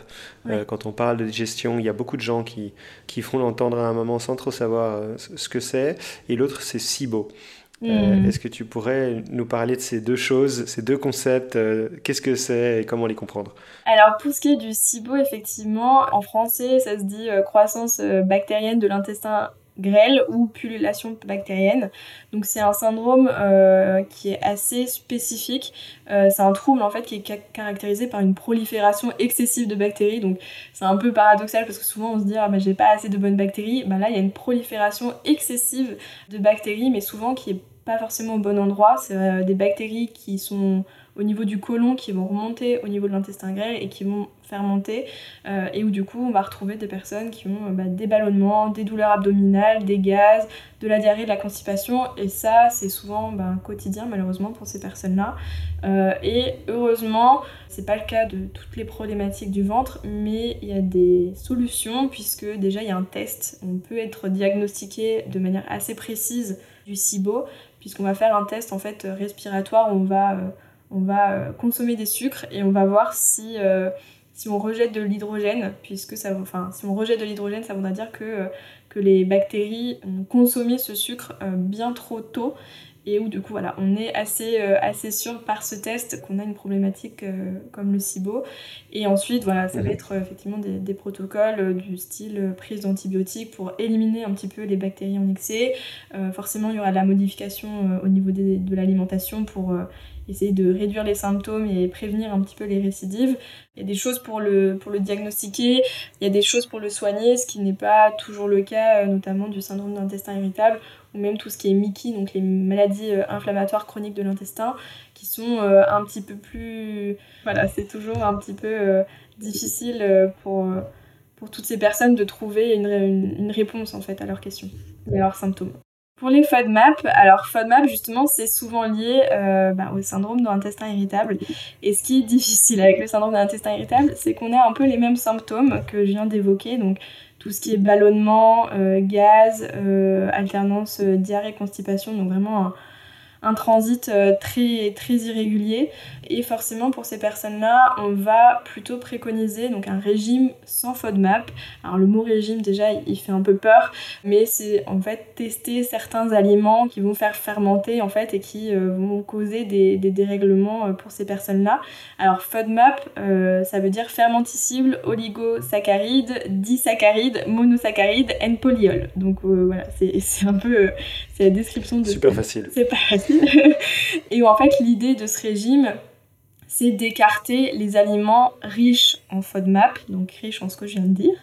Euh, quand on parle de digestion, il y a beaucoup de gens qui, qui font l'entendre à un moment sans trop savoir ce que c'est. Et l'autre, c'est SIBO. Hmm. Est-ce que tu pourrais nous parler de ces deux choses, ces deux concepts Qu'est-ce que c'est et comment les comprendre? Alors pour ce qui est du SIBO, effectivement, en français, ça se dit euh, croissance euh, bactérienne de l'intestin grêle ou pullulation bactérienne. Donc c'est un syndrome euh, qui est assez spécifique. c'est un trouble en fait qui est caractérisé par une prolifération excessive de bactéries. Donc c'est un peu paradoxal parce que souvent on se dit ah bah j'ai pas assez de bonnes bactéries. Bah là il y a une prolifération excessive de bactéries mais souvent qui est pas forcément au bon endroit. C'est des bactéries qui sont au niveau du côlon qui vont remonter au niveau de l'intestin grêle et qui vont fermenter euh, et où du coup on va retrouver des personnes qui ont bah, des ballonnements, des douleurs abdominales, des gaz, de la diarrhée, de la constipation. Et ça c'est souvent bah, quotidien malheureusement pour ces personnes-là. Euh, et heureusement c'est pas le cas de toutes les problématiques du ventre mais il y a des solutions puisque déjà il y a un test, on peut être diagnostiqué de manière assez précise du SIBO puisqu'on va faire un test en fait respiratoire, on va euh, on va euh, consommer des sucres et on va voir si, euh, si on rejette de l'hydrogène, puisque ça, enfin, si on rejette de l'hydrogène, ça voudra dire que, euh, que les bactéries ont consommé ce sucre bien trop tôt et où du coup voilà, on est assez, assez sûr par ce test qu'on a une problématique comme le SIBO. Et ensuite, voilà, ça va mhm. être effectivement des, des protocoles du style prise d'antibiotiques pour éliminer un petit peu les bactéries en excès. forcément, il y aura de la modification au niveau de l'alimentation pour essayer de réduire les symptômes et prévenir un petit peu les récidives. Il y a des choses pour le, pour le diagnostiquer, il y a des choses pour le soigner, ce qui n'est pas toujours le cas, euh, notamment du syndrome d'intestin irritable ou même tout ce qui est MICI, donc les maladies euh, inflammatoires chroniques de l'intestin, qui sont euh, un petit peu plus... Voilà, c'est toujours un petit peu difficile pour, pour toutes ces personnes de trouver une, une réponse en fait à leurs questions et à leurs symptômes. Pour les FODMAP, alors FODMAP justement c'est souvent lié euh, bah, au syndrome de l'intestin irritable. Et ce qui est difficile avec le syndrome de l'intestin irritable, c'est qu'on a un peu les mêmes symptômes que je viens d'évoquer, donc tout ce qui est ballonnement, euh, gaz, euh, alternance diarrhée, constipation, donc vraiment un, un transit très, très irrégulier. Et forcément, pour ces personnes-là, on va plutôt préconiser donc un régime sans FODMAP. Alors, le mot régime, déjà, il fait un peu peur, mais c'est en fait tester certains aliments qui vont faire fermenter en fait et qui euh, vont causer des, des dérèglements euh, pour ces personnes-là. Alors, FODMAP, ça veut dire fermenticible, oligosaccharides, disaccharides, monosaccharides and polyol. Donc, voilà, c'est un peu c'est la description de. Super facile. C'est pas facile. (laughs) Et en fait, l'idée de ce régime, c'est d'écarter les aliments riches en FODMAP, donc riches en ce que je viens de dire,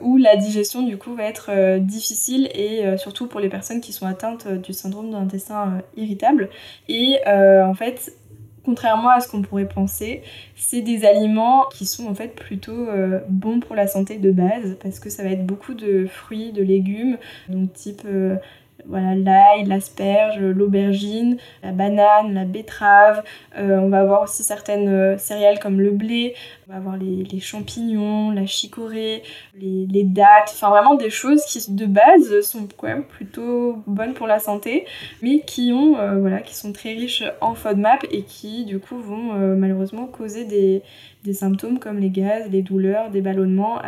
où la digestion du coup va être euh, difficile et euh, surtout pour les personnes qui sont atteintes euh, du syndrome de l'intestin irritable. Et en fait, contrairement à ce qu'on pourrait penser, c'est des aliments qui sont en fait plutôt bons pour la santé de base parce que ça va être beaucoup de fruits, de légumes, donc type voilà, l'ail, l'asperge, l'aubergine, la banane, la betterave. Euh, on va avoir aussi certaines euh, céréales comme le blé. On va avoir les, champignons, la chicorée, les, dattes. Enfin, vraiment des choses qui, de base, sont quand même plutôt bonnes pour la santé, mais qui, ont, euh, voilà, qui sont très riches en FODMAP et qui, du coup, vont malheureusement causer des, symptômes comme les gaz, les douleurs, des ballonnements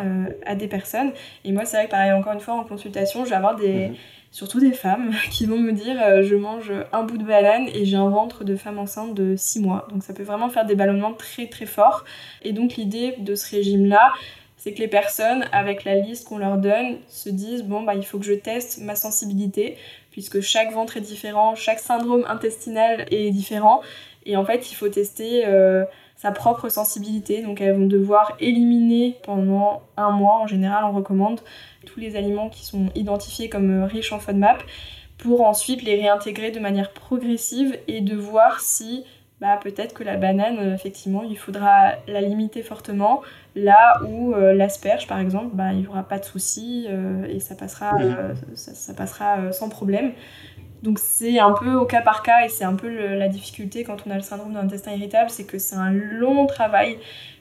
à des personnes. Et moi, c'est vrai que pareil, encore une fois, en consultation, je vais avoir des, mhm surtout des femmes (laughs) qui vont me dire euh, je mange un bout de banane et j'ai un ventre de femme enceinte de 6 mois. Donc ça peut vraiment faire des ballonnements très très forts. Et donc l'idée de ce régime-là, c'est que les personnes, avec la liste qu'on leur donne, se disent bon bah il faut que je teste ma sensibilité puisque chaque ventre est différent, chaque syndrome intestinal est différent et en fait il faut tester euh, sa propre sensibilité. Donc elles vont devoir éliminer pendant un mois, en général on recommande, tous les aliments qui sont identifiés comme riches en FODMAP pour ensuite les réintégrer de manière progressive et de voir si bah, peut-être que la banane, effectivement, il faudra la limiter fortement, là où euh, l'asperge, par exemple, bah, il n'y aura pas de souci euh, et ça passera, euh, ça, passera sans problème. Donc c'est un peu au cas par cas et c'est un peu la difficulté quand on a le syndrome de l'intestin irritable, c'est que c'est un long travail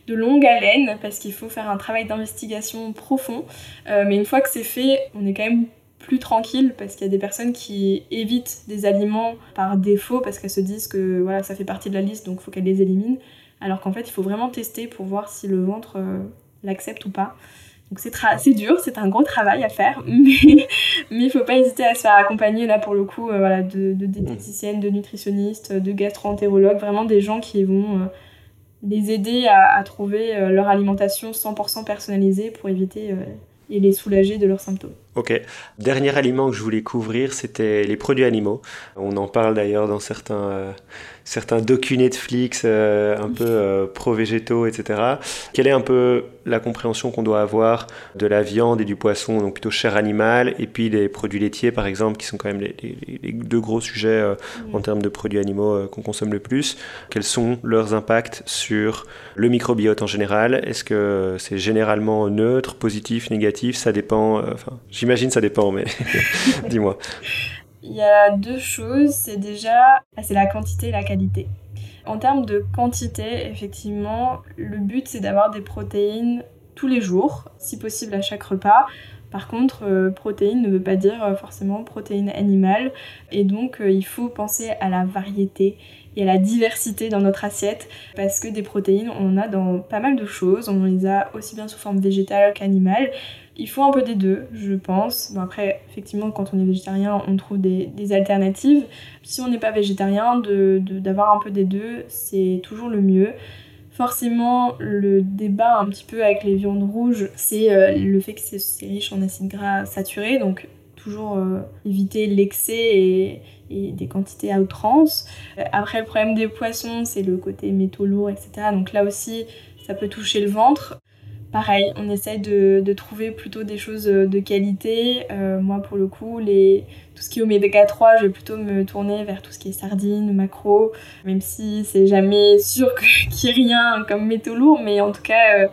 de longue haleine parce qu'il faut faire un travail d'investigation profond. Euh, mais une fois que c'est fait, on est quand même plus tranquille parce qu'il y a des personnes qui évitent des aliments par défaut parce qu'elles se disent que voilà ça fait partie de la liste donc il faut qu'elles les éliminent. Alors qu'en fait il faut vraiment tester pour voir si le ventre euh, l'accepte ou pas. Donc c'est dur, c'est un gros travail à faire, (laughs) mais il ne faut pas hésiter à se faire accompagner là pour le coup euh, voilà, de, de diététiciennes, de nutritionnistes, de gastro-entérologues, vraiment des gens qui vont euh, les aider à, trouver leur alimentation 100% personnalisée pour éviter et les soulager de leurs symptômes. Ok. Dernier aliment que je voulais couvrir, c'était les produits animaux. On en parle d'ailleurs dans certains certains docu Netflix euh, un peu euh, pro-végétaux, etc. Quelle est un peu la compréhension qu'on doit avoir de la viande et du poisson, donc plutôt chair animale, et puis les produits laitiers, par exemple, qui sont quand même les, deux gros sujets euh, en termes de produits animaux qu'on consomme le plus. Quels sont leurs impacts sur le microbiote en général? Est-ce que c'est généralement neutre, positif, négatif? Ça dépend. Enfin, j'imagine ça dépend, mais (laughs) dis-moi. Il y a deux choses. C'est déjà, c'est la quantité et la qualité. En termes de quantité, effectivement, le but c'est d'avoir des protéines tous les jours, si possible à chaque repas. Par contre, euh, protéines ne veut pas dire euh, forcément protéines animales. Et donc, euh, il faut penser à la variété et à la diversité dans notre assiette. Parce que des protéines, on en a dans pas mal de choses. On les a aussi bien sous forme végétale qu'animale. Il faut un peu des deux, je pense. Bon, après, effectivement, quand on est végétarien, on trouve des, alternatives. Si on n'est pas végétarien, d'avoir un peu des deux, c'est toujours le mieux. Forcément, le débat un petit peu avec les viandes rouges, c'est euh, le fait que c'est riche en acides gras saturés, donc toujours euh, éviter l'excès et, et, des quantités à outrance. Euh, après, le problème des poissons, c'est le côté métaux lourds, etc. Donc là aussi, ça peut toucher le ventre pareil, on essaye de, trouver plutôt des choses euh, de qualité. Euh, moi, pour le coup, les, tout ce qui est oméga 3, je vais plutôt me tourner vers tout ce qui est sardines, macro, même si c'est jamais sûr (laughs) qu'il y ait rien comme métaux lourds, mais en tout cas, euh,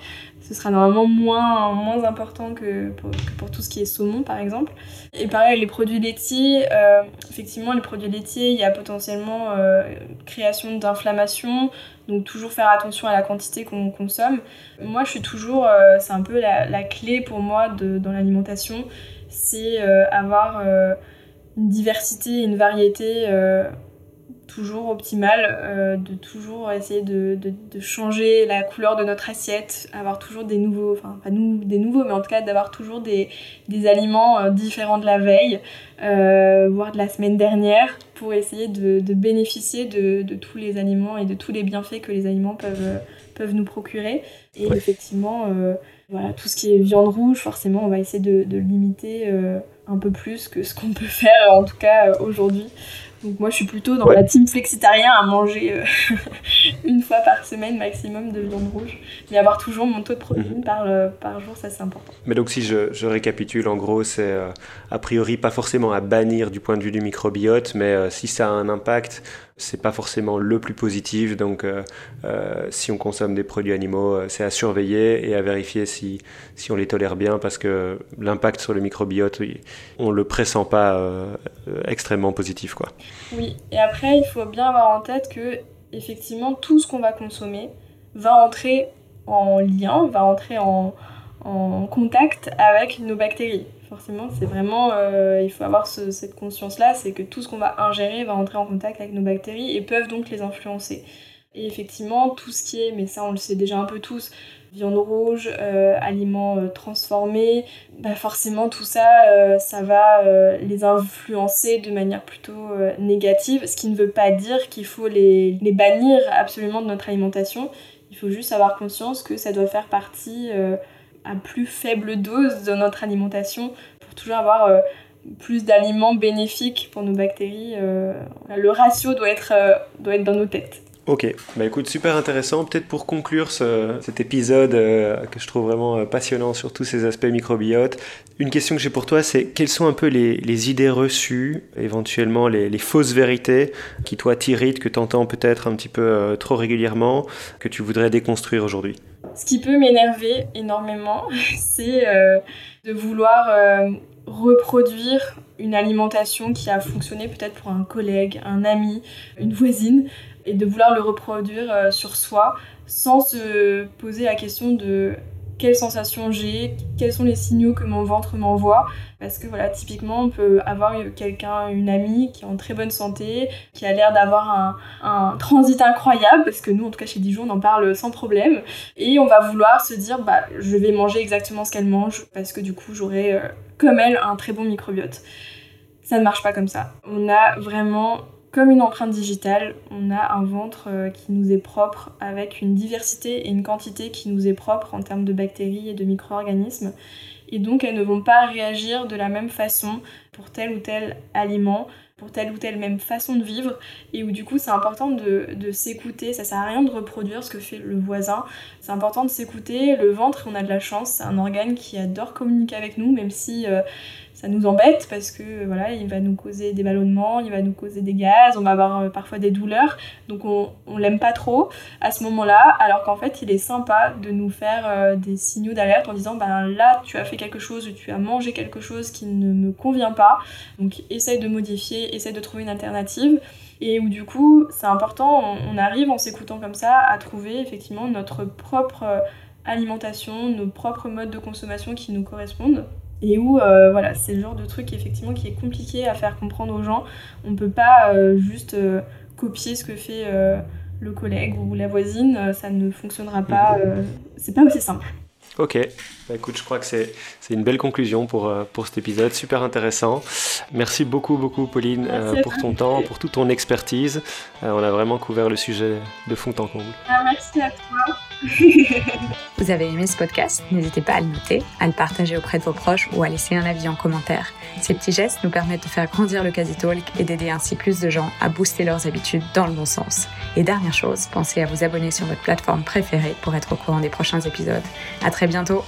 ce sera normalement moins, moins important que pour, tout ce qui est saumon par exemple. Et pareil, les produits laitiers, euh, effectivement, les produits laitiers, il y a potentiellement euh, création d'inflammation, donc toujours faire attention à la quantité qu'on consomme. Moi, je suis toujours, euh, c'est un peu la, clé pour moi dans l'alimentation, c'est avoir une diversité, une variété toujours optimal, euh, de toujours essayer de, de, changer la couleur de notre assiette, avoir toujours des nouveaux, enfin pas nous, des nouveaux, mais en tout cas d'avoir toujours des, des aliments euh, différents de la veille, euh, voire de la semaine dernière, pour essayer de, de bénéficier de, de, tous les aliments et de tous les bienfaits que les aliments peuvent, peuvent nous procurer. Et effectivement, voilà, tout ce qui est viande rouge, forcément, on va essayer de, limiter un peu plus que ce qu'on peut faire, en tout cas aujourd'hui. Donc moi, je suis plutôt dans la team flexitarien à manger euh, (laughs) une fois par semaine maximum de viande rouge. Mais avoir toujours mon taux de protéines mhm. par, euh, par jour, ça c'est important. Mais donc si je, je récapitule, en gros, c'est euh, a priori pas forcément à bannir du point de vue du microbiote, mais si ça a un impact, c'est pas forcément le plus positif. Donc si on consomme des produits animaux, c'est à surveiller et à vérifier si, si on les tolère bien, parce que l'impact sur le microbiote, on le pressent pas extrêmement positif. quoi. Oui, et après, il faut bien avoir en tête que, effectivement, tout ce qu'on va consommer va entrer en lien, va entrer en, contact avec nos bactéries. Forcément, c'est vraiment, euh, il faut avoir cette conscience-là, c'est que tout ce qu'on va ingérer va entrer en contact avec nos bactéries et peuvent donc les influencer. Et effectivement, tout ce qui est, mais ça on le sait déjà un peu tous, viande rouge, euh, aliments euh, transformés, bah forcément tout ça, euh, ça va les influencer de manière plutôt négative, ce qui ne veut pas dire qu'il faut les, les, bannir absolument de notre alimentation. Il faut juste avoir conscience que ça doit faire partie à plus faible dose de notre alimentation pour toujours avoir plus d'aliments bénéfiques pour nos bactéries. le ratio doit être, doit être dans nos têtes. Ok, bah écoute, super intéressant. Peut-être pour conclure cet épisode euh, que je trouve vraiment euh, passionnant sur tous ces aspects microbiote, une question que j'ai pour toi, c'est quelles sont un peu les, idées reçues, éventuellement les, fausses vérités qui toi t'irritent, que tu entends peut-être un petit peu euh, trop régulièrement, que tu voudrais déconstruire aujourd'hui? Ce qui peut m'énerver énormément, (laughs) c'est de vouloir reproduire une alimentation qui a fonctionné peut-être pour un collègue, un ami, une voisine, et de vouloir le reproduire euh, sur soi sans se poser la question de quelles sensations j'ai, quels sont les signaux que mon ventre m'envoie. Parce que voilà, typiquement, on peut avoir quelqu'un, une amie qui est en très bonne santé, qui a l'air d'avoir un, transit incroyable, parce que nous, en tout cas chez Dijon, on en parle sans problème. Et on va vouloir se dire, bah, je vais manger exactement ce qu'elle mange, parce que du coup, j'aurai, euh, comme elle, un très bon microbiote. Ça ne marche pas comme ça. On a vraiment comme une empreinte digitale, on a un ventre euh, qui nous est propre avec une diversité et une quantité qui nous est propre en termes de bactéries et de micro-organismes. Et donc elles ne vont pas réagir de la même façon pour tel ou tel aliment, pour telle ou telle même façon de vivre, et où du coup c'est important de, s'écouter, ça sert à rien de reproduire ce que fait le voisin, c'est important de s'écouter, le ventre on a de la chance, c'est un organe qui adore communiquer avec nous, même si... Euh, ça nous embête parce que voilà, il va nous causer des ballonnements, il va nous causer des gaz, on va avoir euh, parfois des douleurs, donc on, on l'aime pas trop à ce moment-là, alors qu'en fait il est sympa de nous faire euh, des signaux d'alerte en disant ben là tu as fait quelque chose, tu as mangé quelque chose qui ne me convient pas, donc essaye de modifier, essaye de trouver une alternative. Et où du coup c'est important, on arrive en s'écoutant comme ça à trouver effectivement notre propre euh, alimentation, nos propres modes de consommation qui nous correspondent. Et où euh, voilà c'est le genre de truc effectivement qui est compliqué à faire comprendre aux gens. On peut pas euh, juste copier ce que fait le collègue ou la voisine ça ne fonctionnera pas c'est pas aussi simple Ok, bah, écoute, je crois que c'est une belle conclusion pour, pour cet épisode, super intéressant. Merci beaucoup, beaucoup, Pauline, pour ton temps, pour toute ton expertise. on a vraiment couvert le sujet de fond en comble. Ah, merci à toi. (laughs) Vous avez aimé ce podcast? N'hésitez pas à le noter, à le partager auprès de vos proches ou à laisser un avis en commentaire. Ces petits gestes nous permettent de faire grandir le Quasi-Talk et d'aider ainsi plus de gens à booster leurs habitudes dans le bon sens. Et dernière chose, pensez à vous abonner sur votre plateforme préférée pour être au courant des prochains épisodes. À très bientôt